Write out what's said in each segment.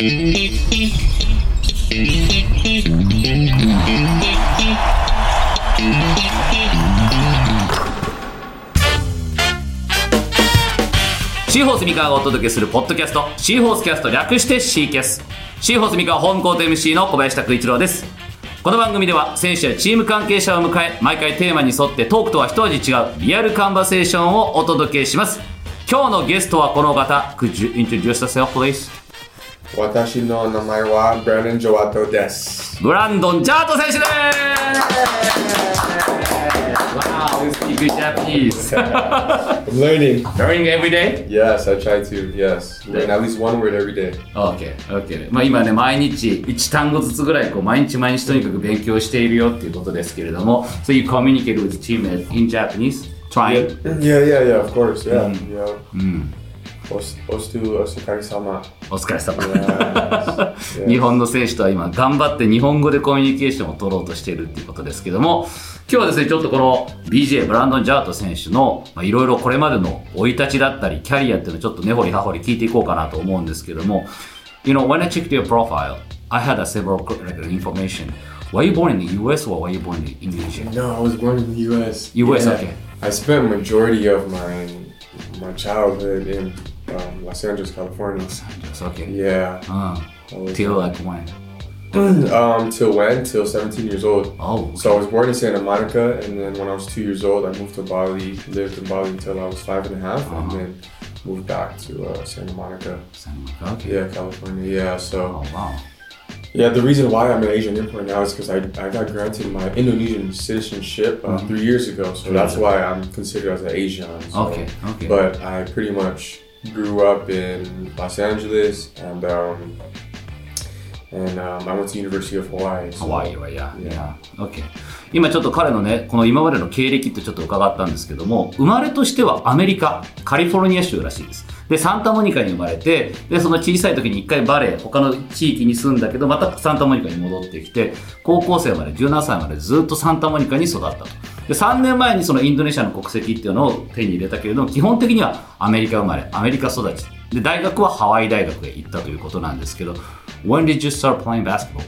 シーホース三河がお届けするポッドキャストシーホースキャスト略してシーキャス。シーホース三河ホームコート MC の小林拓一郎です。この番組では選手やチーム関係者を迎え毎回テーマに沿ってトークとは一味違うリアルカンバセーションをお届けします。今日のゲストはこの方。Could you introduce yourself please? 私の名前はブランドン・ジョワトです。ブランドン・ジャート選手です Wow, you speak good Japanese I'm learning. Learning every day? Yes, I try to. Yes, learn at least one word every day. OK, OK。まあ今ね、毎日1単語ずつぐらい、こう、毎日毎日とにかく勉強しているよっていうことですけれども、So you communicate with the team in Japanese? Trying? Yeah, yeah, yeah. Of course. Yeah, yeah. Ostu, osukari-sama. お疲れ様。Yes, 日 yes. 本の選手とは今頑張って日本語でコミュニケーションを取ろうとしているっていうことですけども今日はですねちょっとこの BJ ブランドン・ジャート選手のまあいろいろこれまでの生い立ちだったりキャリアっていうのをちょっと根掘り葉掘り聞いていこうかなと思うんですけども You know when I checked your profile I had a several like, information Were you born in the US or were you born in Indonesia? No, I was born in the U.S. US, Yeah. okay. I spent majority of my my childhood in um, Los Angeles, California. It's okay. Yeah. うん I Till like when? um, till when? Till 17 years old. Oh, So I was born in Santa Monica, and then when I was two years old, I moved to Bali. Lived in Bali until I was five and a half, Uh-huh. and then moved back to uh, Santa Monica. okay. Yeah, California. Yeah. Oh, So wow. yeah, the reason why I'm an Asian import now is because I, I got granted my Indonesian citizenship uh, three years ago. So that's why I'm considered as an Asian. So, Okay, okay. But I pretty much grew up in Los Angeles, and um, and um, I went to University of Hawaii. So, ハワイはや、Yeah. や、OK。今ちょっと彼のね、この今までの経歴ってちょっと伺ったんですけども、生まれとしてはアメリカ、カリフォルニア州らしいです。で、サンタモニカに生まれて、で、その小さい時に一回バレー、他の地域に住んだけど、またサンタモニカに戻ってきて、高校生まで、17歳までずっとサンタモニカに育ったと。で、3年前にそのインドネシアの国籍っていうのを手に入れたけれども、基本的にはアメリカ生まれ、アメリカ育ち。で、大学はハワイ大学へ行ったということなんですけど、When did you start playing basketball?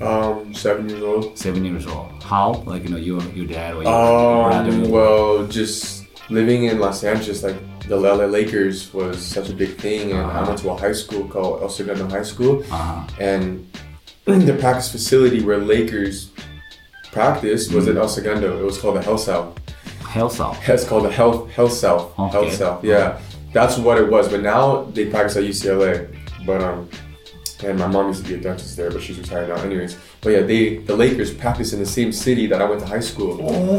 Um, seven years old. seven years old. How? Like you know, your your dad or your Um, brother? well, just living in Los Angeles, like the LA Lakers was such a big thing, and I went to a high school called El Segundo High School, Uh-huh. and the practice facility where Lakers practiced was at El Segundo. It was called the Health South. Health South. It's called the Health Health South. Okay. Health South. Yeah, that's what it was. But now they practice at UCLA. But um, and my mom used to be a dentist there, but she's retired now. Anyways, but yeah, they the Lakers practice in the same city that I went to high school.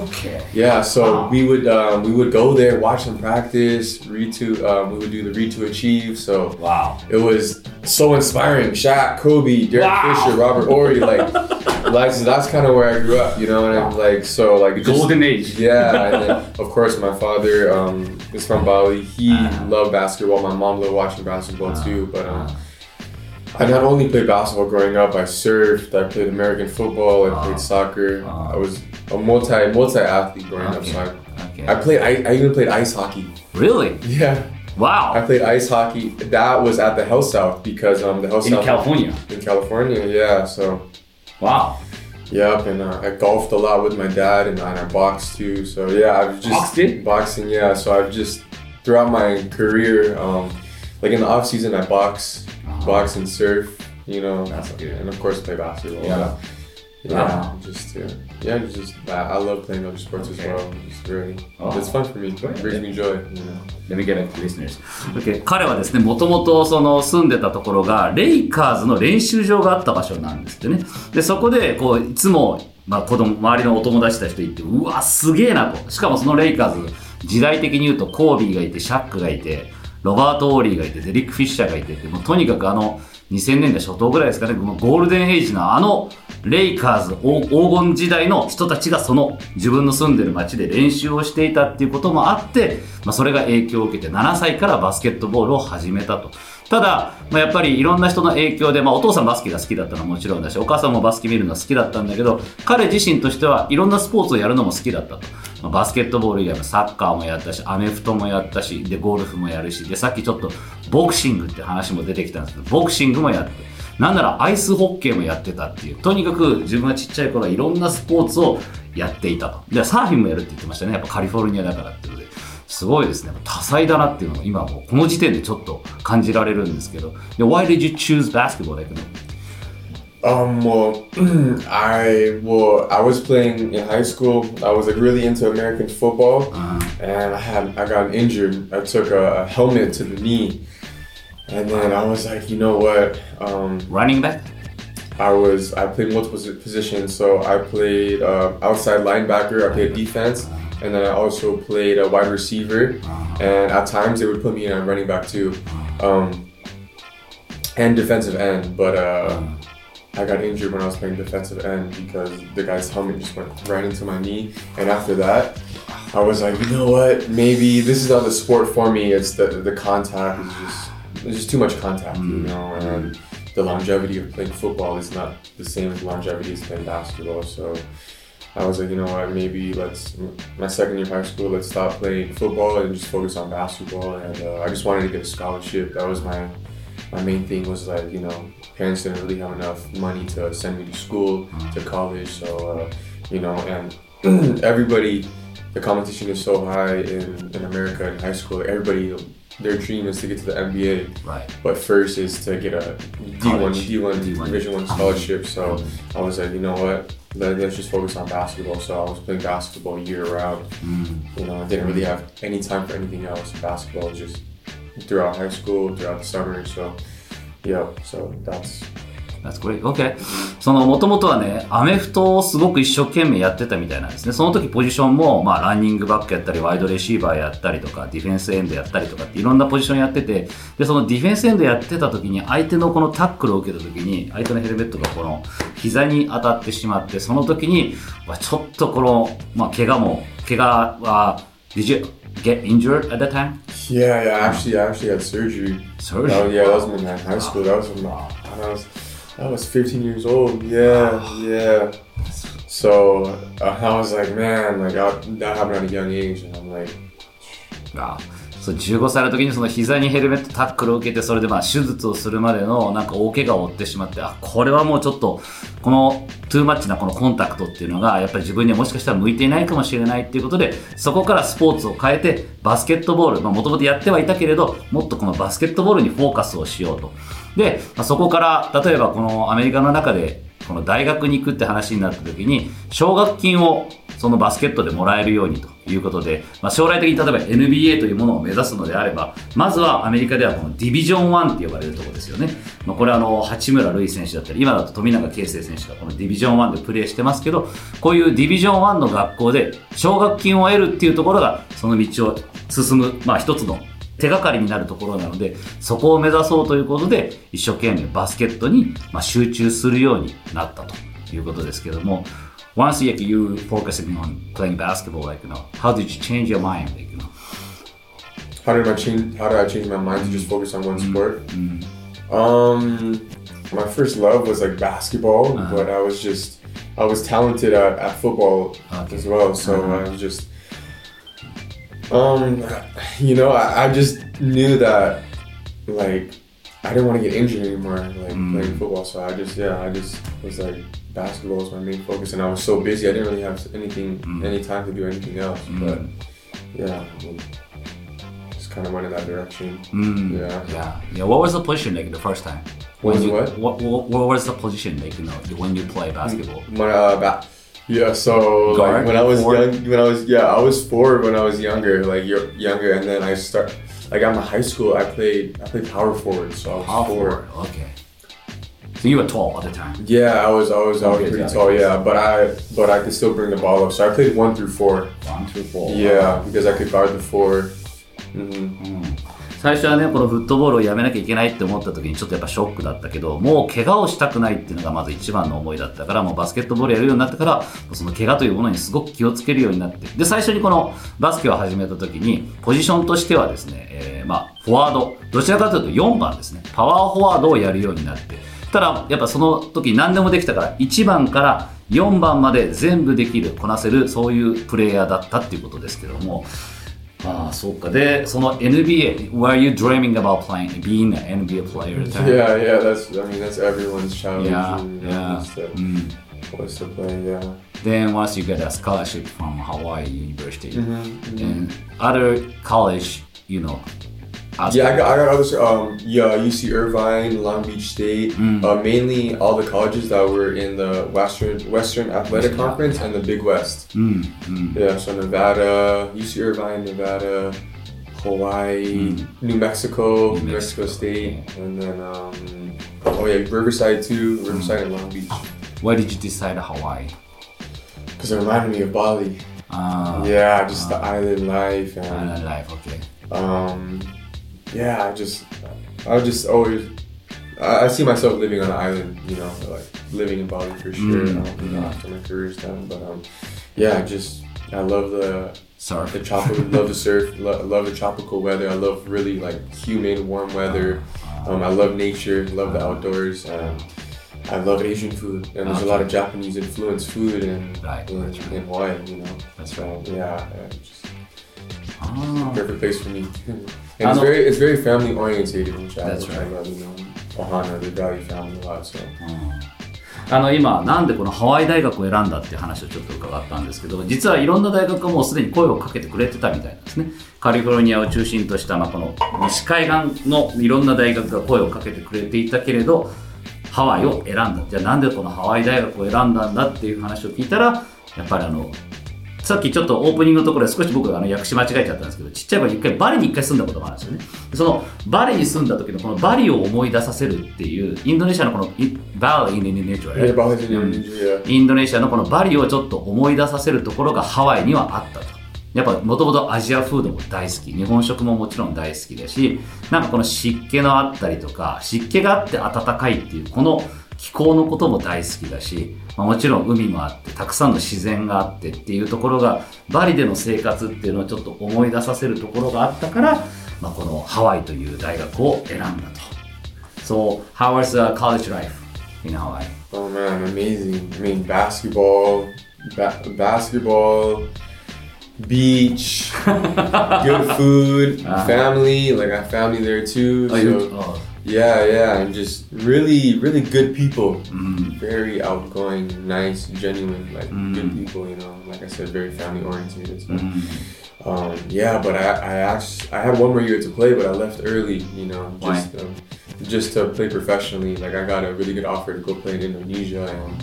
Okay. Yeah, so Wow. we would um, we would go there, watch them practice, read to um, we would do the read to achieve. So Wow. it was so inspiring. Shaq, Kobe, Derek Wow. Fisher, Robert Horry, like, like that's kind of where I grew up, you know. And I'm like, so like it just- Golden age. Yeah, and then of course my father um, is from Bali. He Uh-huh. loved basketball. My mom loved watching basketball too. But um, I not only played basketball growing up. I surfed. I played American football. I Uh-huh. played soccer. Uh-huh. I was a multi multi athlete growing up. Okay. So I, Okay. I played. I, I even played ice hockey. really? Yeah, Wow. I played ice hockey. That was at the Health South because um the Hell In South California. in California. Yeah, so Wow. Yep, and uh, I golfed a lot with my dad, and, and I boxed too. So yeah, I've just Boxed boxing. Yeah, so I've just throughout my career, um, like in the off season, I box, Uh-huh. box and surf. You know, and of course play basketball. Yeah. yeah, Wow. just yeah, yeah, just I, love playing other sports Okay. as well. It's really, Oh. it's fun for me. It brings me joy. You know. Let me get back to listeners. Okay. 彼はですね、もともとその住んでたところが、レイカーズの練習場があった場所なんですってね。で、そこで、こう、いつも、まあ、子供、周りのお友達たちと行って、うわ、すげえなと。しかもそのレイカーズ、時代的に言うと、コービーがいて、シャックがいて、ロバート・オーリーがいて、デリック・フィッシャーがいてもうとにかくあの、2000年代初頭ぐらいですかね、ゴールデンエイジのあの、レイカーズ黄金時代の人たちがその自分の住んでる街で練習をしていたっていうこともあって、まあ、それが影響を受けて7歳からバスケットボールを始めたと。ただ、まあ、やっぱりいろんな人の影響で、まあ、お父さんバスケが好きだったのはもちろんだし、お母さんもバスケ見るのは好きだったんだけど、彼自身としてはいろんなスポーツをやるのも好きだったと。まあ、バスケットボール以外もサッカーもやったし、アメフトもやったし、で、ゴルフもやるし、で、さっきちょっとボクシングって話も出てきたんですけど、ボクシングもやって。なんならアイスホッケーもやってたっていう、とにかく自分がちっちゃい頃はいろんなスポーツをやっていたと。で、サーフィンもやるって言ってましたね。やっぱカリフォルニアだからっていうので。すごいですね。多彩だなっていうのが今もうこの時点でちょっと感じられるんですけど。で、Why did you choose basketball? Like, Um, well, I well, I was playing in high school. I was like really into American football, and I had I got injured. I took a, a helmet to the knee, and then I was like, you know what? Um, running back? I was I played multiple positions. So I played uh, outside linebacker. I played defense, and then I also played a wide receiver. And at times they would put me in a running back too, um, and defensive end. But uh, I got injured when I was playing defensive end because the guy's helmet just went right into my knee. And after that, I was like, you know what? Maybe this is not the sport for me. It's the the contact is just there's just too much contact, you know, and the longevity of playing football is not the same as longevity as playing basketball. So I was like, you know what? Maybe let's my second year of high school, let's stop playing football and just focus on basketball. And uh, I just wanted to get a scholarship. That was my my main thing was like, you know, parents didn't really have enough money to send me to school, to college. So, uh, you know, and everybody, the competition is so high in, in America in high school. Everybody, their dream is to get to the NBA. Right. But first is to get a D1, College. D1, D1. Division One scholarship. So I was like, you know what? Let, let's just focus on basketball. So I was playing basketball year round. Mm. You know, I didn't really have any time for anything else. Basketball just throughout high school, throughout the summer. So, yeah. So that's That's great. Okay. その、もともとはね、アメフトをすごく一生懸命やってたみたいなんですね。その時ポジションも、まあ、ランニングバックやったり、ワイドレシーバーやったりとか、ディフェンスエンドやったりとかっていろんなポジションやってて、で、そのディフェンスエンドやってた時に、相手のこのタックルを受けた時に、相手のヘルメットがこの膝に当たってしまって、その時に、わちょっとこの、まあ、怪我も、怪我は、Did you get injured at that time? yeah, yeah. Actually, I actually had surgery. Surgery? Was- yeah, that was in high school. That was when I was I was 15 years old. Yeah, yeah. So uh, I was like, man, like I, that happened at a young age, and I'm like, あそう15歳の時にその膝にヘルメットタックルを受けてそれでまあ手術をするまでのなんか大怪我を負ってしまってあこれはもうちょっとこのトゥーマッチなこのコンタクトっていうのがやっぱり自分にはもしかしたら向いていないかもしれないっていうことでそこからスポーツを変えてバスケットボールもともとやってはいたけれどもっとこのバスケットボールにフォーカスをしようと。で、まあそこから例えばこのアメリカの中でこの大学に行くって話になった時に奨学金をそのバスケットでもらえるようにと。いうことで、まあ、将来的に例えば NBA というものを目指すのであればまずはアメリカではこのディビジョン1って呼ばれるところですよね、まあ、これはあの八村塁選手だったり今だと富永啓生選手がこのディビジョン1でプレーしてますけどこういうディビジョン1の学校で奨学金を得るっていうところがその道を進む、まあ、一つの手がかりになるところなので、そこを目指そうということで、一生懸命バスケットにま集中するようになったということですけども、once like, you focusing on playing basketball, like, you know, how did you change your mind? Like, you know? how did I change? How did I change my mind to just focus on one mm-hmm. sport? Mm-hmm. Um, my first love was like basketball, uh-huh. but I was just I was talented at, at football Okay. as well. So uh-huh. I was just um, you know, I, I just knew that like I didn't want to get injured anymore, like playing mm-hmm. football. So I just yeah, I just was like basketball was my main focus, and I was so busy I didn't really have anything mm. any time to do anything else. Mm. But yeah, mean, just kind of went in that direction. Mm. Yeah. Yeah. Yeah. What was the position like the first time? What was you, what? what? What what was the position like, you know, when you play basketball? My uh, ba- yeah. So Guard? like when I was Forward? young, when I was yeah, I was four when I was younger, like yo- younger, and then I start like at my high school, I played I played power forward, so I was four. forward. Okay. So you were tall at the time. Yeah, I was I was I was Okay, pretty tall, yeah, but I but I could still bring the ball up. So I played one through four. One, two, four. Yeah, because I could guard the 4 hmm 最初はね、このフットボールをやめなきゃいけないって思った時にちょっとやっぱショックだったけど、もう怪我をしたくないっていうのがまず一番の思いだったから、もうバスケットボールやるようになってから、その怪我というものにすごく気をつけるようになって、で、最初にこのバスケを始めた時に、ポジションとしてはですね、えーまあ、フォワード、どちらかというと4番ですね、パワーフォワードをやるようになって、ただ、やっぱその時何でもできたから、1番から4番まで全部できる、こなせる、そういうプレイヤーだったっていうことですけども、ああ、そうか。で、その NBA、were you dreaming about playing, being an NBA player? at the time? Yeah, yeah, that's I mean that's everyone's childhood Yeah, yeah. Mm. was to play, yeah. Then once you get a scholarship from Hawaii University, Mm-hmm, and other college, you know. Yeah, I got, I got others. Um, yeah, UC Irvine, Long Beach State, mm. uh, mainly all the colleges that were in the Western Western Athletic Western Conference and the Big West. Mm. Mm. Yeah, so Nevada, UC Irvine, Nevada, Hawaii, mm. New Mexico, New Mexico, State, and then um, oh yeah, Riverside too, Riverside and Long Beach. Why did you decide Hawaii? Because it reminded me of Bali. Uh, yeah, just uh, the ah. island life. And, island life, okay. Um, yeah, I just I just always I, I see myself living on an island, you know, like living in Bali for sure. Mm, um, you know, after my career's done, but um, yeah, I just I love the Surf. the tropical, love the surf, lo- love the tropical weather. I love really like humid, warm weather. Um, I love nature, love the outdoors, and I love Asian food. And there's a lot of Japanese influenced food in Right, in, right. in Hawaii, you know. That's So yeah, yeah, just ああ、perfect place for me. And it's very it's very family orientated, which I, That's I right. love. You know, Ohana, they value family a lot. So あの今、なんでこのハワイ大学を選んだっていう話をちょっと伺ったんですけど、実はいろんな大学がもうすでに声をかけてくれてたみたいなんですね。カリフォルニアを中心とした、まあ、この西海岸のいろんな大学が声をかけてくれていたけれど、ハワイを選んだ。じゃあなんでこのハワイ大学を選んだんだっていう話を聞いたら、やっぱりあの、さっきちょっとオープニングのところで少し僕があの訳し間違えちゃったんですけど、ちっちゃい頃に一回バリに一回住んだことがあるんですよね。でそのバリに住んだ時のこのバリを思い出させるっていう、インドネシアのこのイバリインドネシア.インドネシアのこのバリをちょっと思い出させるところがハワイにはあったと。やっぱもともとアジアフードも大好き、日本食ももちろん大好きだし、なんかこの湿気のあったりとか、湿気があって暖かいっていう、この気候のことも大好きだし、まあ、もちろん海もあって、たくさんの自然があってっていうところが、バリでの生活っていうのをちょっと思い出させるところがあったから、まあ、このハワイという大学を選んだと。So, how was the college life in Hawaii? Oh man, amazing! I mean, basketball, ba- basketball, beach, good food, Ah. family. Like I have family there too. Oh, so oh, yeah, yeah, and just really, really good people. mm, Very outgoing, nice, genuine, like Mm. good people. You know, like I said, very family oriented. So, mm. um, yeah, but I, I actually, I had one more year to play, but I left early. You know, just um, just to play professionally. Like I got a really good offer to go play in Indonesia, and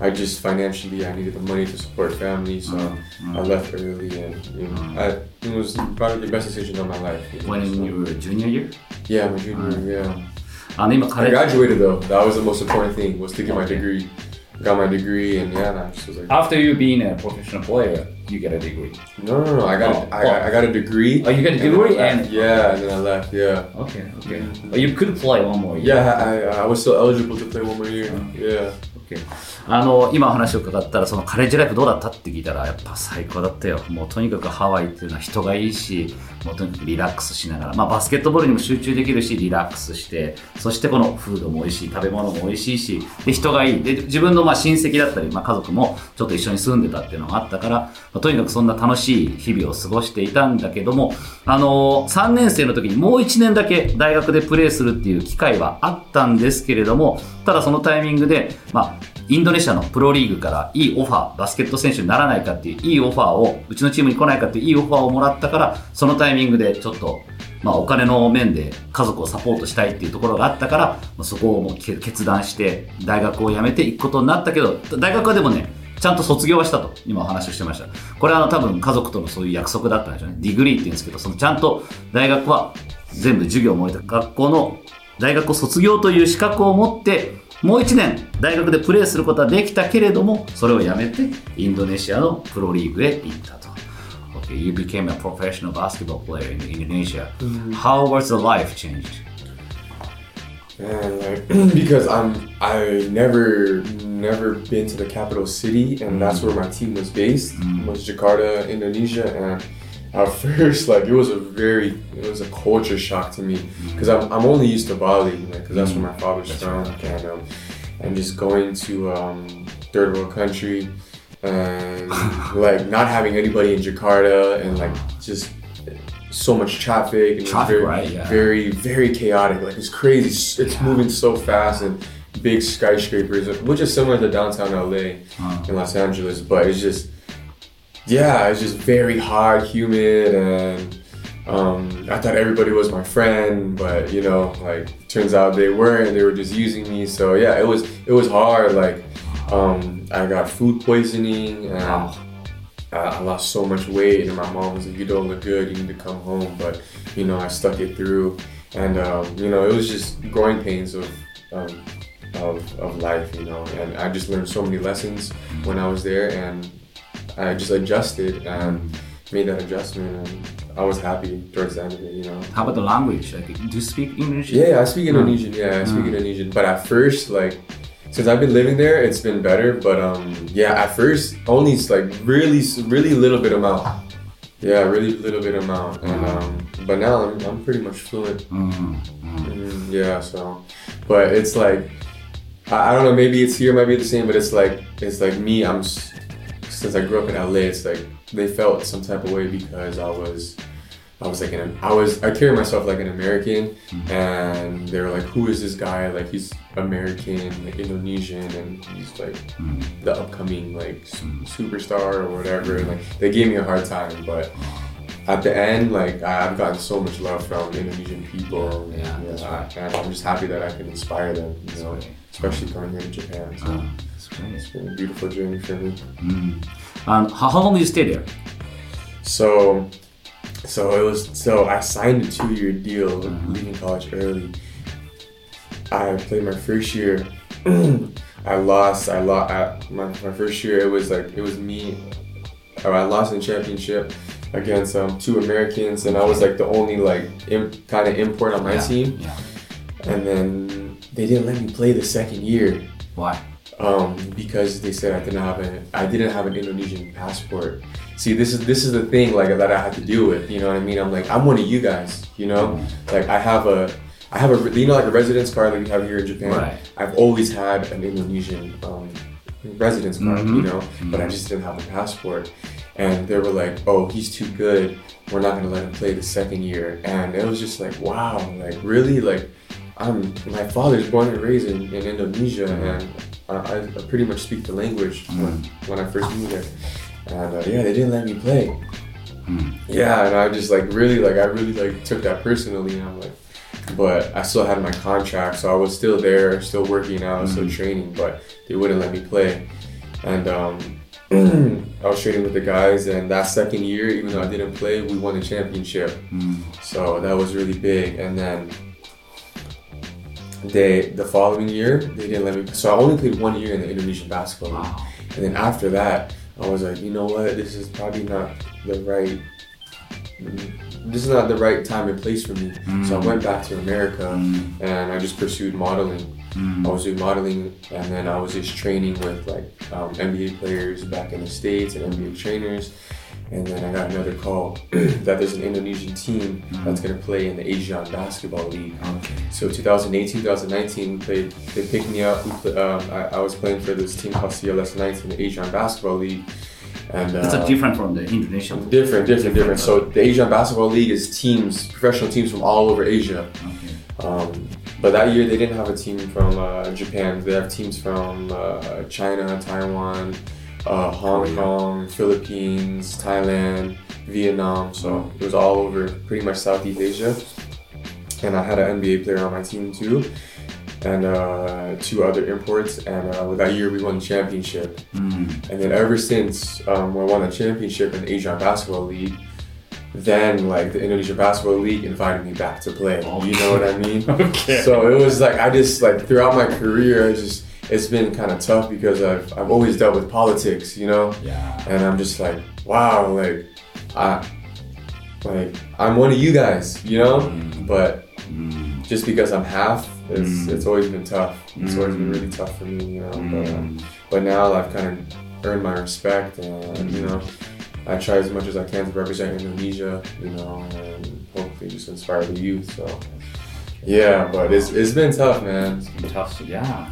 I just financially I needed the money to support family, so mm-hmm. I left early, and you know, mm. I, it was probably the best decision of my life. You know, when so. you were junior year? Yeah, my junior mm. year. Yeah. I graduated though. That was the most important thing was to get okay. my degree. Got my degree and yeah, and I just was like. After you being a professional player, you get a degree. No, no, no. I got, oh, a, I, oh. I got a degree. Oh, you got a degree and, and yeah, and then I left. Yeah. Okay, okay. Mm. You could play one more year. Yeah, I, I was still eligible to play one more year. Yeah. Okay. あの今話を伺ったらそのカレッジライフどうだったって聞いたらやっぱ最高だったよ。もうとにかくハワイっていうのは人がいいしもうとにかくリラックスしながら、まあ、バスケットボールにも集中できるしリラックスしてそしてこのフードも美味しい食べ物も美味しいしで人がいい。で自分のまあ親戚だったり、まあ、家族もちょっと一緒に住んでたっていうのがあったから、まあとにかくそんな楽しい日々を過ごしていたんだけどもあの3年生の時にもう1年だけ大学でプレーするっていう機会はあったんですけれどもただそのタイミングで、まあ、インドネシアのプロリーグからいいオファー、バスケット選手にならないかっていういいオファーを、うちのチームに来ないかっていういいオファーをもらったから、そのタイミングでちょっと、まあお金の面で家族をサポートしたいっていうところがあったから、まそこをもう決断して大学を辞めていくことになったけど、大学はでもね、ちゃんと卒業はしたと、今お話をしてました。これはあの多分家族とのそういう約束だったんでしょうね。ディグリーって言うんですけど、そのちゃんと大学は全部授業を終えた学校の大学を卒業という資格を持って、もう1年大学でプレーすることはできたけれども、それをやめてインドネシアのプロリーグへ行ったと。Okay, you became a professional basketball player in Indonesia. How was the life changed? And like because I'm I never never been to the capital city and that's where my team was based was Jakarta, Indonesia and at first like it was a very it was a culture shock to me because I'm, I'm only used to Bali like because that's where my father's from and um, and just going to um, third world country and like not having anybody in Jakarta and like just so much traffic and Traffic, very, right? Yeah. very very chaotic. Like it's crazy. It's moving so fast and big skyscrapers, which is similar to downtown LA Uh, in Los Angeles, but it's just yeah, it's just very hot, humid, and um, I thought everybody was my friend, but you know, like turns out they weren't. They were just using me. So yeah, it was it was hard. Like um, I got food poisoning and. wow. I I lost so much weight, and my mom was like, "You don't look good. You need to come home." But you know, I stuck it through, and um, you know, it was just growing pains of, um, of of life, you know. And I just learned so many lessons when I was there, and I just adjusted and made that adjustment, and I was happy towards the end of it, you know. How about the language? Like, do you speak English? Yeah, I speak Indonesian. Yeah, I speak. Indonesian. But at first, like, since I've been living there, it's been better. But um, yeah, at first, only like really, really little bit amount. Yeah, really little bit amount. And um, but now I'm, I'm pretty much fluent. Mm, mm. Mm, yeah, so, but it's like, I, I don't know. Maybe it's here, might be the same, but it's like it's like me. I'm since I grew up in LA. It's like they felt some type of way because I was. I was like an, I was I carry myself like an American, and they were like, "Who is this guy? Like he's American, like Indonesian, and he's like Mm. the upcoming like superstar or whatever." And like they gave me a hard time, but at the end, like I've gotten so much love from Indonesian people. Yeah, that's right. And I'm just happy that I can inspire them, you know, especially coming here to Japan. So Ah, it's been a beautiful journey for me. Mm. And how, how long did you stay there? So, so it was. So I signed a two-year deal, Mhm. leaving college early. I played my first year. I lost. I lost. At my, my first year, it was like it was me. uh, I lost in championship against um, two Americans, and I was like the only like imp, kind of import on my yeah. team. Yeah. And then they didn't let me play the second year Why? Um, because they said I didn't have an I didn't have an Indonesian passport. See, this is this is the thing like that I had to deal with. You know what I mean? I'm like I'm one of you guys. You know, like I have a I have a you know like a residence card that we have here in Japan. Right. I've always had an Indonesian um, residence card. Mhm. You know, but I just didn't have a passport. And they were like, "Oh, he's too good. We're not gonna let him play the second year." And it was just like, "Wow, like really, like." I'm my father's born and raised in, in Indonesia, and I, I pretty much speak the language when, when I first moved there. And uh, yeah, they didn't let me play. Mm. Yeah, and I just like really like I really like took that personally. And I'm like, but I still had my contract, so I was still there, still working out, still training, but they wouldn't let me play. And um, I was training with the guys, and that second year, even though I didn't play, we won the championship. Mm. So that was really big. And then they the following year they didn't let me. So I only played one year in the Indonesian basketball league. Wow. And then after that, I was like, you know what? This is probably not the right. This is not the right time and place for me. So I went back to America Mm. and I just pursued modeling. I Mm. was doing modeling, and then I was just training with like um, NBA players back in the states and NBA trainers. And then I got another call that there's an Indonesian team that's gonna play in the Asian Basketball League. Okay. So 2018, 2019, they they picked me up. Um, I, I was playing for this team called CLS Knights in the Asian Basketball League, and uh, It's a different from the Indonesian. different, different, different. So the Asian Basketball League is teams, professional teams from all over Asia. Okay. Um, but that year they didn't have a team from uh, Japan. They have teams from uh, China, Taiwan, uh, Hong Korea. Kong, Philippines, Thailand, Vietnam. So it was all over pretty much Southeast Asia. And I had an NBA player on my team too, and uh, two other imports. And uh, with that year we won the championship. Mm. And then ever since um, we won the championship in the Asian Basketball League, then like the Indonesia Basketball League invited me back to play. You know what I mean? Okay. So it was like I just like throughout my career, I just it's been kind of tough because I've I've always dealt with politics, you know, Yeah. and I'm just like wow, like I like I'm one of you guys, you know, Mm. but Mm. just because I'm half, it's Mm. it's always been tough. It's always been Mm. really tough for me, you know. But, Mm. but now I've kind of earned my respect, and you know, I try as much as I can to represent Indonesia, you know, and hopefully just inspire the youth. So, yeah, but it's it's been tough, man. It's been tough, yeah.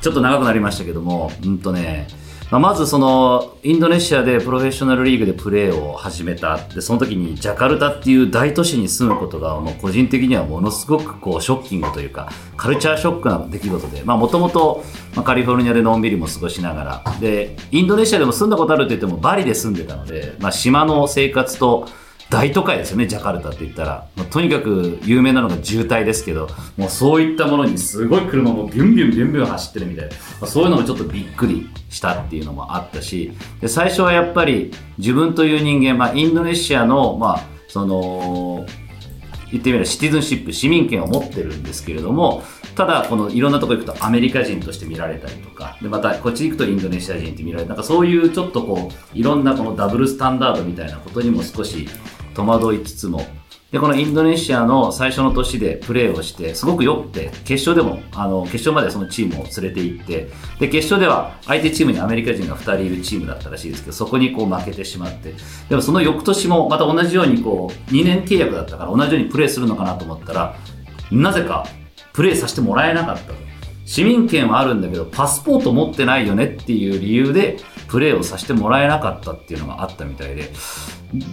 ちょっと長くなりましたけども、うんとね、まあ、まずそのインドネシアでプロフェッショナルリーグでプレーを始めた。でその時にジャカルタっていう大都市に住むことがもう個人的にはものすごくこうショッキングというかカルチャーショックな出来事で。もともとカリフォルニアでのんびりも過ごしながら。でインドネシアでも住んだことあるって言ってもバリで住んでたので、まあ、島の生活と大都会ですよね、ジャカルタって言ったら。まあ、とにかく有名なのが渋滞ですけど、もうそういったものにすごい車もビュンビュンビュンビュン走ってるみたいな、ま、そういうのもちょっとびっくりしたっていうのもあったし、で最初はやっぱり自分という人間、まあ、インドネシアの、まあ、その、言ってみればシティズンシップ、市民権を持ってるんですけれども、ただ、このいろんなとこ行くとアメリカ人として見られたりとか、で、またこっち行くとインドネシア人って見られる、なんかそういうちょっとこう、いろんなこのダブルスタンダードみたいなことにも少し戸惑いつつも、で、このインドネシアの最初の年でプレーをして、すごく良くて、決勝でも、あの、決勝までそのチームを連れて行って、で、決勝では相手チームにアメリカ人が2人いるチームだったらしいですけど、そこにこう負けてしまって、でもその翌年もまた同じようにこう、2年契約だったから同じようにプレーするのかなと思ったら、なぜかプレーさせてもらえなかったと。市民権はあるんだけど、パスポート持ってないよねっていう理由で、プレーをさせてもらえなかったっていうのがあったみたいで、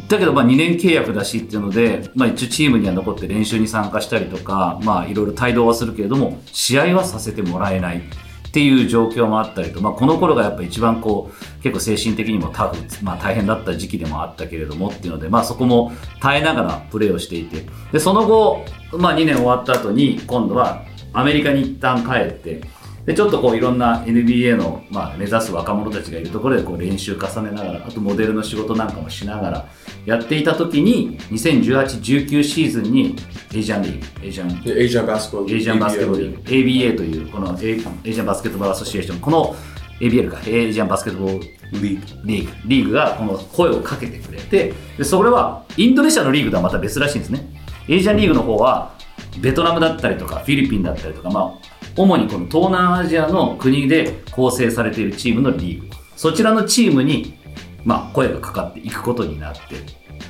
だけどまあ2年契約だしっていうので、まあ一応チームには残って練習に参加したりとか、まあいろいろ帯同はするけれども、試合はさせてもらえない。っていう状況もあったりと、まあ、この頃がやっぱ一番こう結構精神的にもタフ、まあ、大変だった時期でもあったけれどもっていうので、まあ、そこも耐えながらプレーをしていてでその後、まあ、2年終わった後に今度はアメリカに一旦帰ってでちょっとこういろんな NBA の、まあ、目指す若者たちがいるところでこう練習重ねながらあとモデルの仕事なんかもしながらやっていた時に2018-19シーズンにエイジャンリーグエイジャンエイジャンバスケットエイジャンバスケットボールリーグ ABA というこのエイジャンバスケットボールアソシエーションこの ABL かエイジャンバスケットボールリーグリーグリーグがこの声をかけてくれてでそれはインドネシアのリーグとはまた別らしいんですね。エイジャンリーグの方はベトナムだったりとかフィリピンだったりとか、まあ、主にこの東南アジアの国で構成されているチームのリーグ。そちらのチームに、まあ、声がかかっていくことになって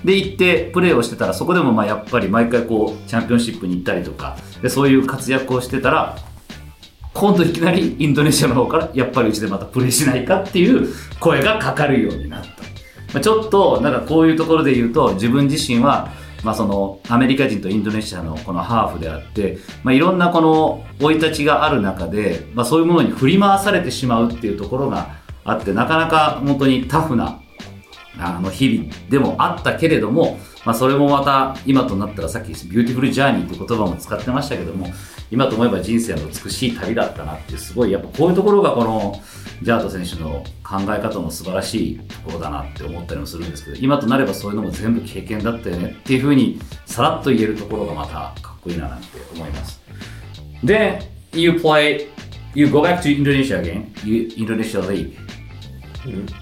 で行ってプレーをしてたらそこでもまあやっぱり毎回こうチャンピオンシップに行ったりとかでそういう活躍をしてたら今度いきなりインドネシアの方からやっぱりうちでまたプレーしないかっていう声がかかるようになった、まあ、ちょっとなんかこういうところで言うと自分自身はまあ、そのアメリカ人とインドネシアのこのハーフであって、まあ、いろんなこの生い立ちがある中で、まあ、そういうものに振り回されてしまうっていうところがあってなかなか本当にタフなあの日々でもあったけれども、まあ、それもまた今となったらさっきビューティフルジャーニーって言葉も使ってましたけども今と思えば人生の美しい旅だったなってすごいやっぱこういうところがこのジャート選手の考え方の素晴らしいところだなって思ったりもするんですけど今となればそういうのも全部経験だったよねっていうふうにさらっと言えるところがまたかっこいいななんて思います。で you play you go back to Indonesia again. You, Indonesia League.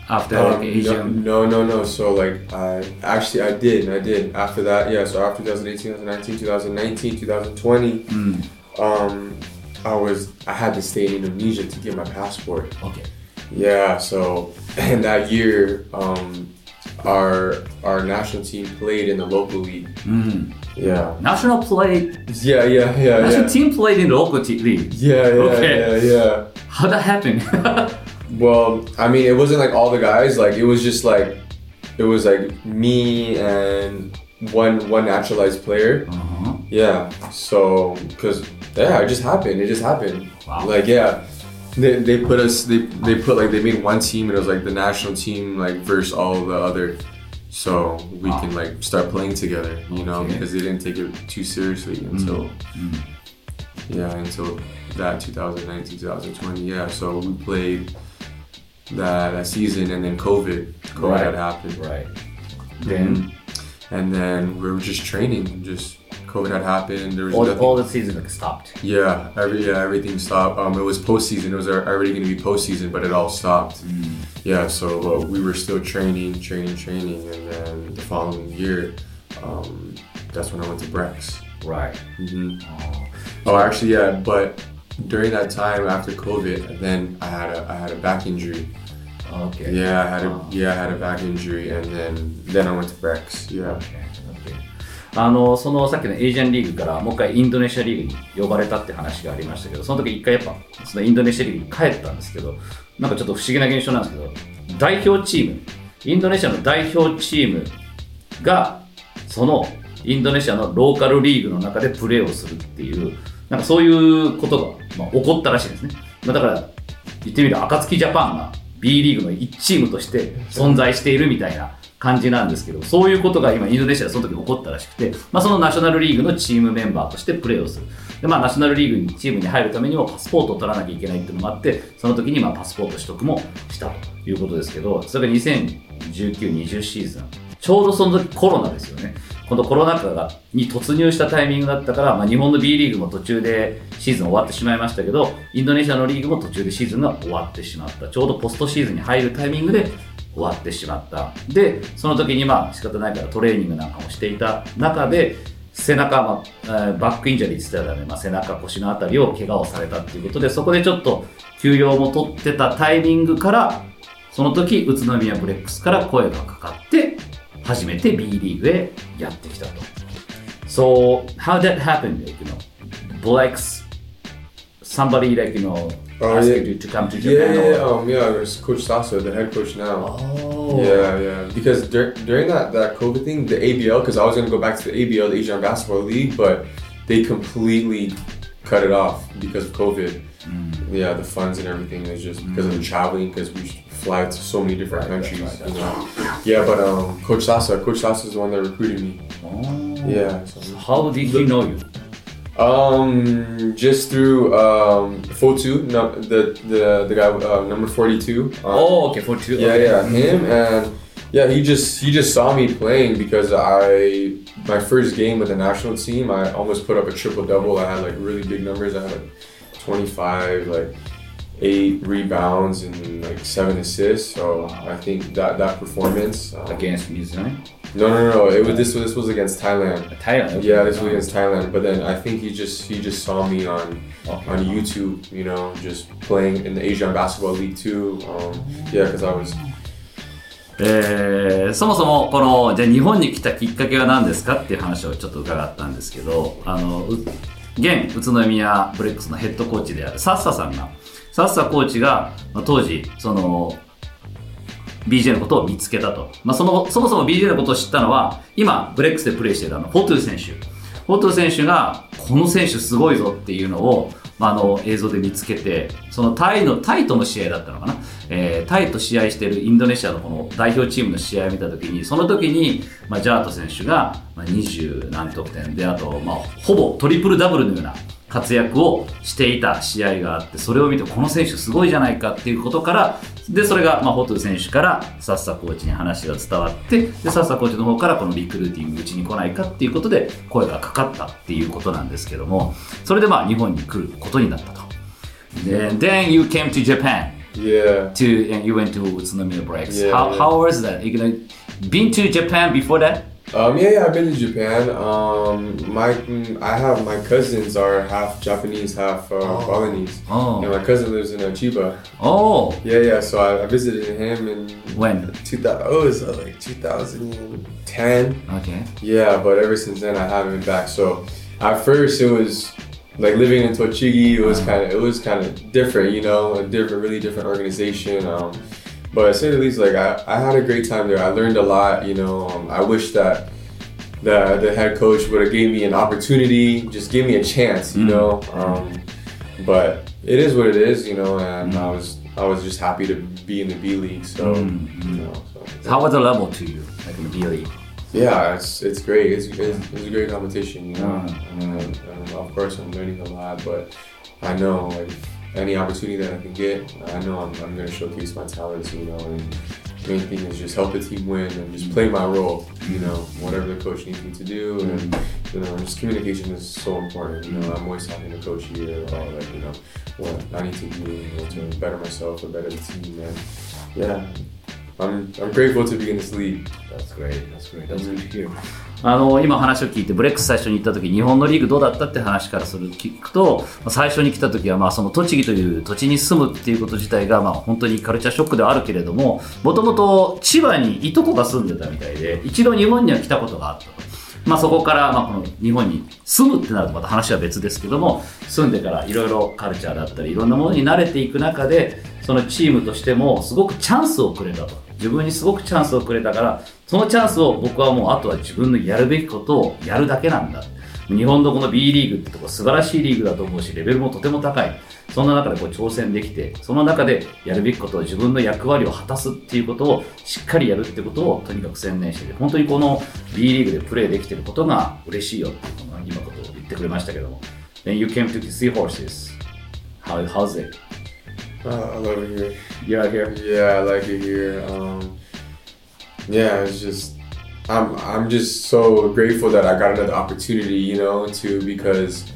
After Um, like Asian no, no, no. So like, I actually I did, I did. After that, yeah. So after 2018, 2019, 2019, 2020, Mm, um, I was I had to stay in Indonesia to get my passport. okay Yeah. So and that year, um, our our national team played in the local league. うん、Yeah. national play Yeah, yeah, yeah, national yeah. team played in the local t- league Yeah, yeah, Okay. yeah, yeah. how that happened Well, I mean, it wasn't like all the guys. Like it was just like it was like me and one one naturalized player. uh-huh. Yeah. So because yeah, it just happened. It just happened. Wow. Like yeah, they, they put us. They they put like they made one team and it was like the national team like versus all the other. So we Wow. can like start playing together, you know, because they didn't take it too seriously until Mm. yeah until that 2019 2020 yeah so we played that, that season and then covid covid Right. had happened. Right. Then and then we were just training just covid had happened there was all, nothing all the season like stopped. Yeah every yeah everything stopped. Um it was postseason it was already going to be postseason but it all stopped. Yeah so uh, we were still training training training and then the following year um that's when i went to brex. Right. Hmm Oh, actually, yeah. But during that time after COVID, then I had a I had a back injury. okay Yeah, I had a Oh. yeah I had a back injury, and then then I went to Brex. Yeah. あのそのさっきのエージャンリーグからもう一回インドネシアリーグに呼ばれたって話がありましたけどその時一回やっぱそのインドネシアリーグに帰ったんですけどなんかちょっと不思議な現象なんですけど代表チームインドネシアの代表チームがそのインドネシアのローカルリーグの中でプレーをするっていうなんかそういうことが、まあ、起こったらしいですね、まあ、だから言ってみると暁ジャパンが B リーグの1チームとして存在しているみたいな感じなんですけど、そういうことが今インドネシアでその時起こったらしくて、まあ、そのナショナルリーグのチームメンバーとしてプレーをする。で、まあ、ナショナルリーグにチームに入るためにもパスポートを取らなきゃいけないっていうのもあって、その時にまあパスポート取得もしたということですけど、それが2019-20シーズン。ちょうどその時コロナですよね。このコロナ禍がに突入したタイミングだったから、まあ、日本の B リーグも途中でシーズン終わってしまいましたけど、インドネシアのリーグも途中でシーズンが終わってしまった。ちょうどポストシーズンに入るタイミングで終わってしまった。で、その時にまあ仕方ないからトレーニングなんかもしていた中で、背中、まあ、バックインジャリーって言ったらね、まあ、背中腰のあたりを怪我をされたっていうことで、そこでちょっと休養も取ってたタイミングから、その時宇都宮ブレックスから声がかかって、初めて B リーグへやってきたと。So, how that happened? You know, Brex, somebody like, you know, Uh, asked yeah, you to come to Japan. Yeah, yeah, or... um, yeah. There's Coach Sassa, the head coach now. Oh. Yeah, yeah. Because dur- during that, that COVID thing, the ABL, because I was going to go back to the ABL, the Asian Basketball League, but they completely cut it off because of COVID. Mm. Yeah, the funds and everything is just because of the mm. traveling, because we fly to so many different Right, right, countries. right, you know. Yeah, but um, Coach Sassa, Coach Sassa is the one that recruited me. Oh. Yeah. So. How did he know you? Um, just through um, Fotu, no, the the the guy uh, number forty two. Um, Oh, okay, for two. Yeah, okay. yeah, him and yeah, he just he just saw me playing because I my first game with the national team, I almost put up a triple double. I had like really big numbers. I had like twenty five, like eight rebounds and like seven assists. So I think that that performance. Um, Against New Zealand? no, no, no, no. It was this was this was against Thailand. Thailand. Yeah, this was against Thailand. But then I think he just he just saw me on Okay. on YouTube, you know, just playing in the Asian Basketball League too. Um, yeah, because I was えーそもそもこのじゃあ日本に来たきっかけは何ですかっていう話をちょっと伺ったんですけどあのう現宇都宮ブレックスのヘッドコーチであるサッサさんが サッサコーチが、まあ、当時その BJ のことを見つけたと、まあ、そのそもそも BJ のことを知ったのは今ブレックスでプレーしているあのフォトゥ選手。フォトゥ選手がこの選手すごいぞっていうのを、まあ、あの映像で見つけてそのタイのタイとの試合だったのかな、えータイと試合しているインドネシアのこの代表チームの試合を見たときにその時に、まあ、ジャート選手がまあ20何得点であと、まあ、ほぼトリプルダブルのような活躍をしていた試合があってそれを見てこの選手すごいじゃないかっていうことからでそれが、まあ、ホトゥ選手からサッサコーチに話が伝わってでサッサコーチの方からこのリクルーティングうちに来ないかっていうことで声がかかったっていうことなんですけどもそれでまあ日本に来ることになったと。And then you came to Japan yeah. to and you went to Utsunomiya Breaks. Yeah, how, how was that? You know, been to Japan before that? Um, yeah, yeah, I've been to Japan. Um, my I have my cousins are half Japanese, half uh, Balinese. Oh. And my cousin lives in Chiba. Oh, Yeah, yeah. So I, I visited him in when? 2000. Oh, it was uh, like 2010. Okay. Yeah, but ever since then I haven't been back. So at first it was like living in Tochigi. It was kind of it was kind of different, you know, a different, really different organization. Um, but to say the least, like I, I had a great time there. I learned a lot. You know, um, I wish that the the head coach would have gave me an opportunity, just give me a chance. You Mm. know, um, but it is what it is. You know, and I was I was just happy to be in the B League. So Mm, you know, so. How was the level to you? Like in the B League? Yeah, it's it's great. It's, it's, it's a great competition, you know. Mm. And, and of course, I'm learning a lot, but I know like any opportunity that I can get, I know I'm, I'm gonna showcase my talents, you know. And main thing is just help the team win and just play my role, you know, whatever the coach needs me to do. And mm-hmm. you know, just communication is so important. You know, I'm mm-hmm. always talking to coach here about like you know what I need to do you know, to better myself or better the team. And yeah, I'm I'm grateful to be in this league. That's great. That's great. That's good to hear. あの今話を聞いてブレックス最初に行った時日本のリーグどうだったって話からする聞くと最初に来た時はまあその栃木という土地に住むっていうこと自体がまあ本当にカルチャーショックではあるけれどももともと千葉にいとこが住んでたみたいで一度日本には来たことがあったと。まあ、そこからまあこの日本に住むってなるとまた話は別ですけども住んでからいろいろカルチャーだったりいろんなものに慣れていく中でそのチームとしてもすごくチャンスをくれたと。自分にすごくチャンスをくれたからそのチャンスを僕はもうあとは自分のやるべきことをやるだけなんだ日本のこの B リーグってとこ素晴らしいリーグだと思うしレベルもとても高いそんな中でこう挑戦できてその中でやるべきことを自分の役割を果たすっていうことをしっかりやるってことをとにかく専念してて本当にこの B リーグでプレーできてることが嬉しいよっていうのが今ことを言ってくれましたけども Then you came to Seahorses How, how's it? Uh, I love it here. You are here? Yeah, I like it here. Um, yeah, it's just I'm I'm just so grateful that I got another opportunity, you know, to because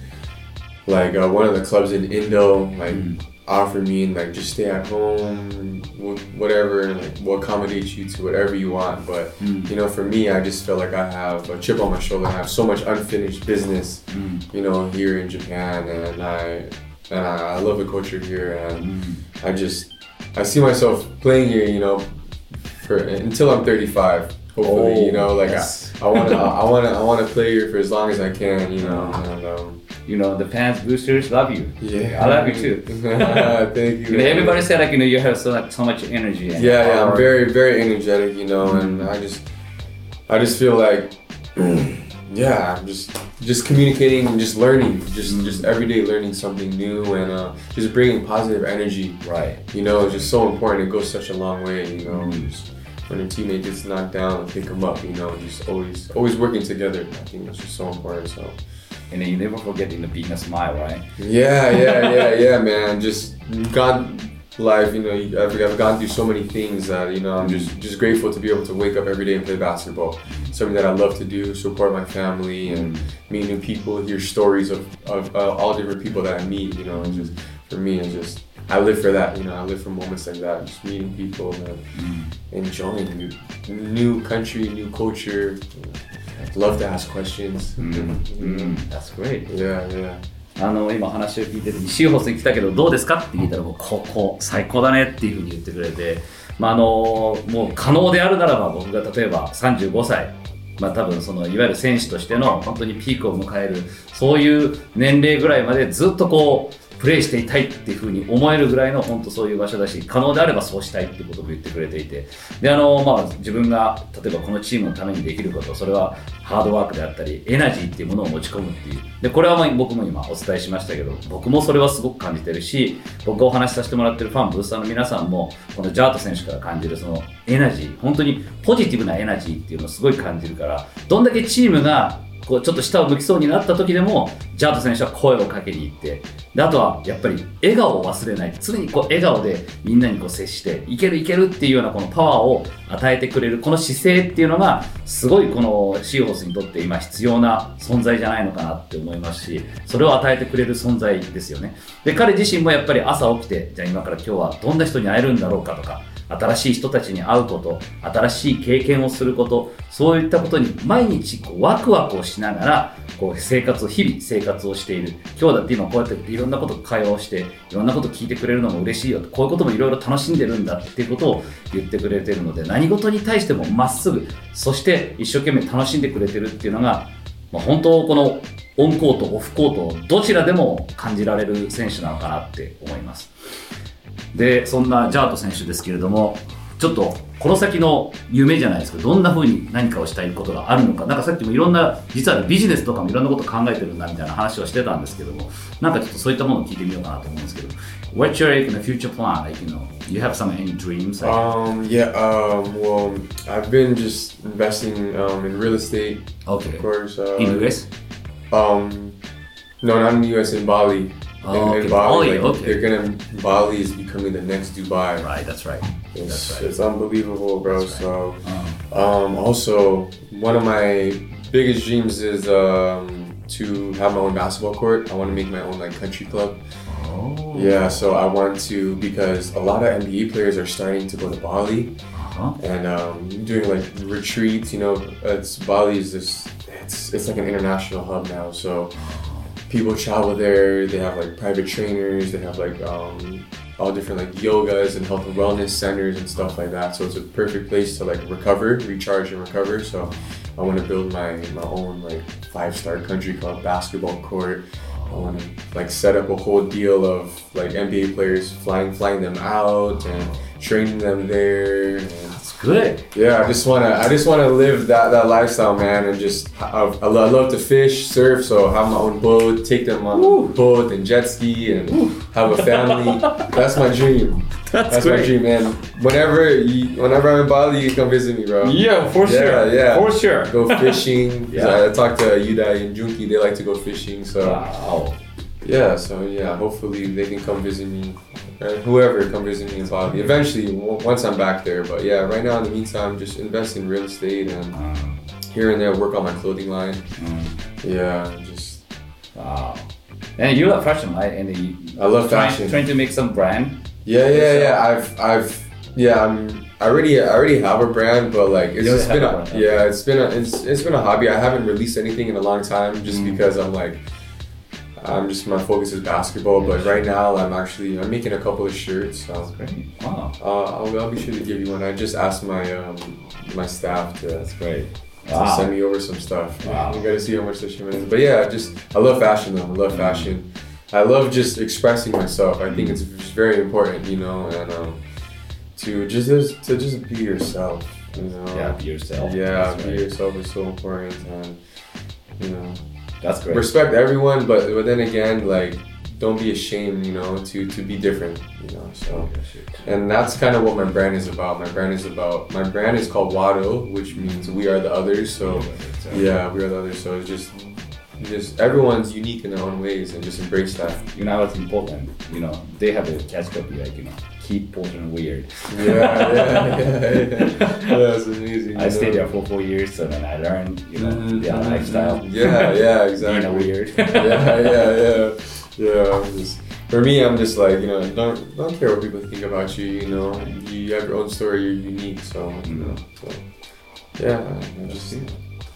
like uh, one of the clubs in Indo like Mm. offered me and like just stay at home, wh- whatever, and like we'll accommodate you to whatever you want. But Mm. you know, for me, I just feel like I have a chip on my shoulder. I have so much unfinished business, Mm. you know, here in Japan, and I and I, I love the culture here, and Mm. I just I see myself playing here, you know, for until I'm 35. Hopefully, Oh, you know, like yes. I, I wanna I wanna I wanna play here for as long as I can, you know. And, um, You know, the fans, boosters love you. yeah, I love you too. Thank you. You know, man. everybody said like, you know, you have so, like, so much energy. And Yeah, yeah, I'm very very energetic, you know, and I just I just feel like yeah, I'm just just communicating and just learning, just Mm. just every day learning something new and uh, just bringing positive energy Right. you know, it's just so important. It goes such a long way, you know. Mm. Just when a teammate gets knocked down, pick them up, you know, just always always working together. I think that's just so important. So And then you never forget in the a smile, right? yeah, yeah, yeah, yeah, man. Just gone life, you know. I've, I've gone through so many things that you know. I'm just just grateful to be able to wake up every day and play basketball. Something that I love to do, support my family and meet new people, hear stories of of uh, all different people that I meet. You know, it's just for me, it's just. I live for that, you know. I live for moments like that, just meeting people and enjoying new, new country, new culture. Love to ask questions. Mm, that's great. Yeah, yeah. あの今話を聞いててシーホースに来たけどどうですかって聞いたらもうここ最高だねっていうふうに言ってくれて、まあ、あのもう可能であるならば僕が例えば35歳まあ多分そのいわゆる選手としての本当にピークを迎えるそういう年齢ぐらいまでずっとこうプレーしていたいっていうふうに思えるぐらいの本当そういう場所だし可能であればそうしたいってことも言ってくれていて。であの、まあ、自分が例えばこのチームのためにできることそれはハードワークであったりエナジーっていうものを持ち込むっていう。でこれはまあ僕も今お伝えしましたけど僕もそれはすごく感じてるし僕がお話しさせてもらってるファンブースターの皆さんもこのジャート選手から感じるそのエナジー本当にポジティブなエナジーっていうのをすごい感じるからどんだけチームがこうちょっと下を向きそうになった時でもジャート選手は声をかけに行ってであとはやっぱり笑顔を忘れない。常にこう笑顔でみんなにこう接していけるいけるっていうようなこのパワーを与えてくれるこの姿勢っていうのがすごいこのシーホースにとって今必要な存在じゃないのかなって思いますしそれを与えてくれる存在ですよね。で彼自身もやっぱり朝起きてじゃあ今から今日はどんな人に会えるんだろうかとか新しい人たちに会うこと新しい経験をすることそういったことに毎日こうワクワクをしながらこう生活を日々生活をしている今日だって今こうやっていろんなこと会話をしていろんなこと聞いてくれるのも嬉しいよこういうこともいろいろ楽しんでるんだっていうことを言ってくれてるので何事に対してもまっすぐそして一生懸命楽しんでくれてるっていうのが、まあ、本当このオンコートオフコートどちらでも感じられる選手なのかなって思います。でそんなジャート選手ですけれどもちょっとこの先の夢じゃないですけどどんな風に何かをしたいことがあるのかなんかさっきもいろんな実はビジネスとかもいろんなこと考えてるんだみたいな話をしてたんですけどもなんかちょっとそういったものを聞いてみようかなと思うんですけど What's your like, the future plan? Like, you know, you have some any dreams? Like, Um, yeah, um, well, I've been just investing um, in real estate, okay. of course. Uh, In US? Um, no, not in the US, in Bali. Oh, in, okay. Bali, Bali, like, okay. they're gonna. Bali is becoming the next Dubai. Right, that's right. It's, That's right. it's unbelievable, bro. That's So, Um, um, also one of my biggest dreams is um, to have my own basketball court. I want to make my own like country club. oh. Yeah, so I want to because a lot of NBA players are starting to go to Bali Uh-huh. and um, doing like retreats. You know, it's Bali is this. It's it's like an international hub now. So people travel there. They have like private trainers. They have like um, all different like yogas and health and wellness centers and stuff like that. So it's a perfect place to like recover, recharge, and recover. So I want to build my my own like five star country club basketball court. I want to like set up a whole deal of like NBA players flying flying them out and training them there. And good. yeah, I just wanna I just wanna live that, that lifestyle, man, and just I, I love to fish, surf, so have my own boat, take them on Woo. boat and jet ski, and have a family. That's my dream. That's, That's my dream, man. Whenever you, whenever I'm in Bali, you come visit me, bro. Yeah, for Yeah, sure. yeah. For sure. Go fishing. Yeah. I talked to Yudai and Junki. They like to go fishing, so Wow. yeah. So yeah, hopefully they can come visit me. And whoever come visit me in Bali. Eventually, w- once I'm back there. But yeah, right now in the meantime, just invest in real estate and Mm, here and there work on my clothing line. mm. Yeah, just Wow. And you love fashion, right? And you, I love trying, fashion. Trying to make some brand. yeah, yeah, So- yeah. I've I've yeah. I'm. I already, I already have a brand, but like it's just been a, a brand, yeah, it's been a, it's, it's been a hobby. I haven't released anything in a long time, just Mm. because I'm like, I'm just my focus is basketball. But right now, I'm actually I'm making a couple of shirts. So Great. Wow. uh, I'll, I'll be sure to give you one. I just asked my um, my staff to, That's great. to Wow. send me over some stuff. Wow. You gotta see how much the shipment is. But yeah, just I love fashion though. I love fashion. I love just expressing myself. I think it's very important, you know, and um, to just to just be yourself. You know. Yeah, be yourself. Yeah, That's be yourself is so important, and you know, That's great. respect everyone. But but then again, like, don't be ashamed, you know, to to be different, you know. So. Oh, and that's kind of what my brand is about. My brand is about my brand is called Wato, which means we are the others. So yeah, we are the others. So it's just just everyone's unique in their own ways and just embrace that. You know what's important? You know, they have a catch copy like, you know, keep Portland weird. Yeah, yeah, yeah, yeah. It's amazing. I you stayed there for four years and then I learned, you know, Mhm, their mhm, lifestyle. mhm. Yeah, yeah, exactly. Being weird. yeah, yeah, yeah, yeah. I'm just for me, I'm just like you know, don't don't care what people think about you. You know, you have your own story. You're unique. So you know, so yeah, I just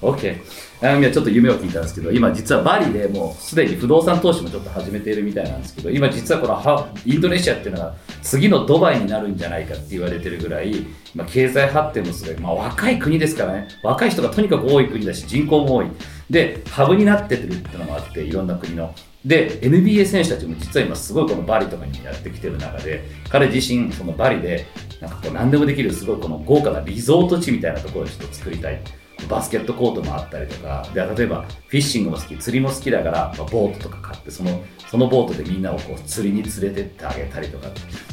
OK。あちょっと夢を聞いたんですけど、今実はバリでもうすでに不動産投資もちょっと始めているみたいなんですけど、今実はこのインドネシアっていうのが次のドバイになるんじゃないかって言われてるぐらい、まあ、経済発展もすごい、まあ、若い国ですからね、若い人がとにかく多い国だし、人口も多い。で、ハブになっててるっていうのもあって、いろんな国の。で、NBA 選手たちも実は今すごいこのバリとかにやってきてる中で、彼自身、そのバリで、なんかこう何でもできるすごいこの豪華なリゾート地みたいなところをちょっと作りたい。バスケットコートもあったりとか、で例えばフィッシングも好き、釣りも好きだから、まあボートとか買って、そのそのボートでみんなをこう釣りに連れてってあげたりとか、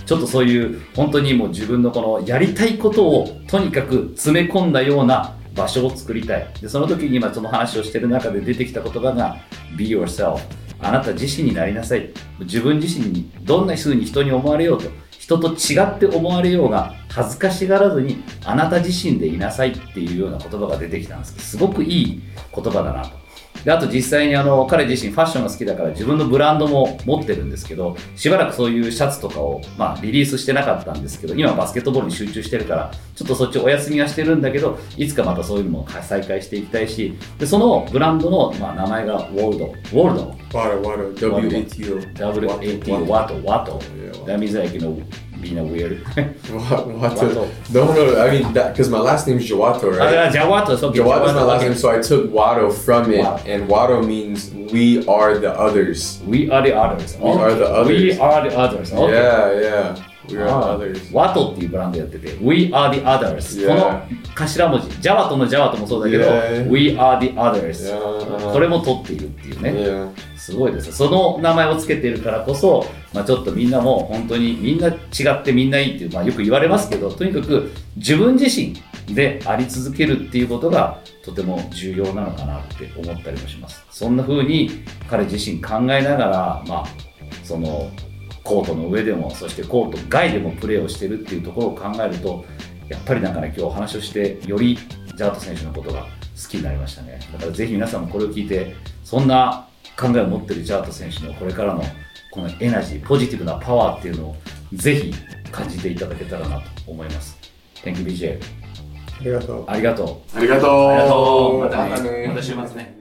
ちょっとそういう本当にもう自分のこのやりたいことをとにかく詰め込んだような場所を作りたい。で、その時に今その話をしてる中で出てきた言葉が Be yourself。あなた自身になりなさい。自分自身にどんな風に人に思われようと、人と違って思われようが恥ずかしがらずにあなた自身でいなさいっていうような言葉が出てきたんですけどすごくいい言葉だなと。であと実際にあの彼自身ファッションが好きだから自分のブランドも持ってるんですけどしばらくそういうシャツとかを、まあ、リリースしてなかったんですけど今はバスケットボールに集中してるからちょっとそっちお休みはしてるんだけどいつかまたそういうのも再開していきたいしでそのブランドの、まあ、名前がウォルドウォルド Wado, Wado, W A T O. WAT ワト being a weird. what, what Wato. No, no, I mean, because my last name is Jawato, right? Uh, Jawato, so Jawato is my last name, so I took Wato from it, and Wato means we are the others. We are the others. We okay. are the others. We are the others. Okay. Yeah, yeah. Ah. ワトっていうブランドやってて We are the others. この頭文字ジャワトのジャワトもそうだけど. We are the others. それも取っているっていうね.すごいですその名前をつけているからこそ、まあ、ちょっとみんなも本当にみんな違ってみんないいっていう、まあ、よく言われますけどとにかく自分自身であり続けるっていうことがとても重要なのかなって思ったりもしますそんな風に彼自身考えながら、まあ、そのコートの上でもそしてコート外でもプレーをしてるっていうところを考えるとやっぱりなんかね今日お話をしてよりジャート選手のことが好きになりましたね。だからぜひ皆さんもこれを聞いてそんな考えを持ってるジャート選手のこれからのこのエナジーポジティブなパワーっていうのをぜひ感じていただけたらなと思います。Thank you BJ ありがとう。ありがとう。ありがとう。ありがとう。またね。またね。また週末ね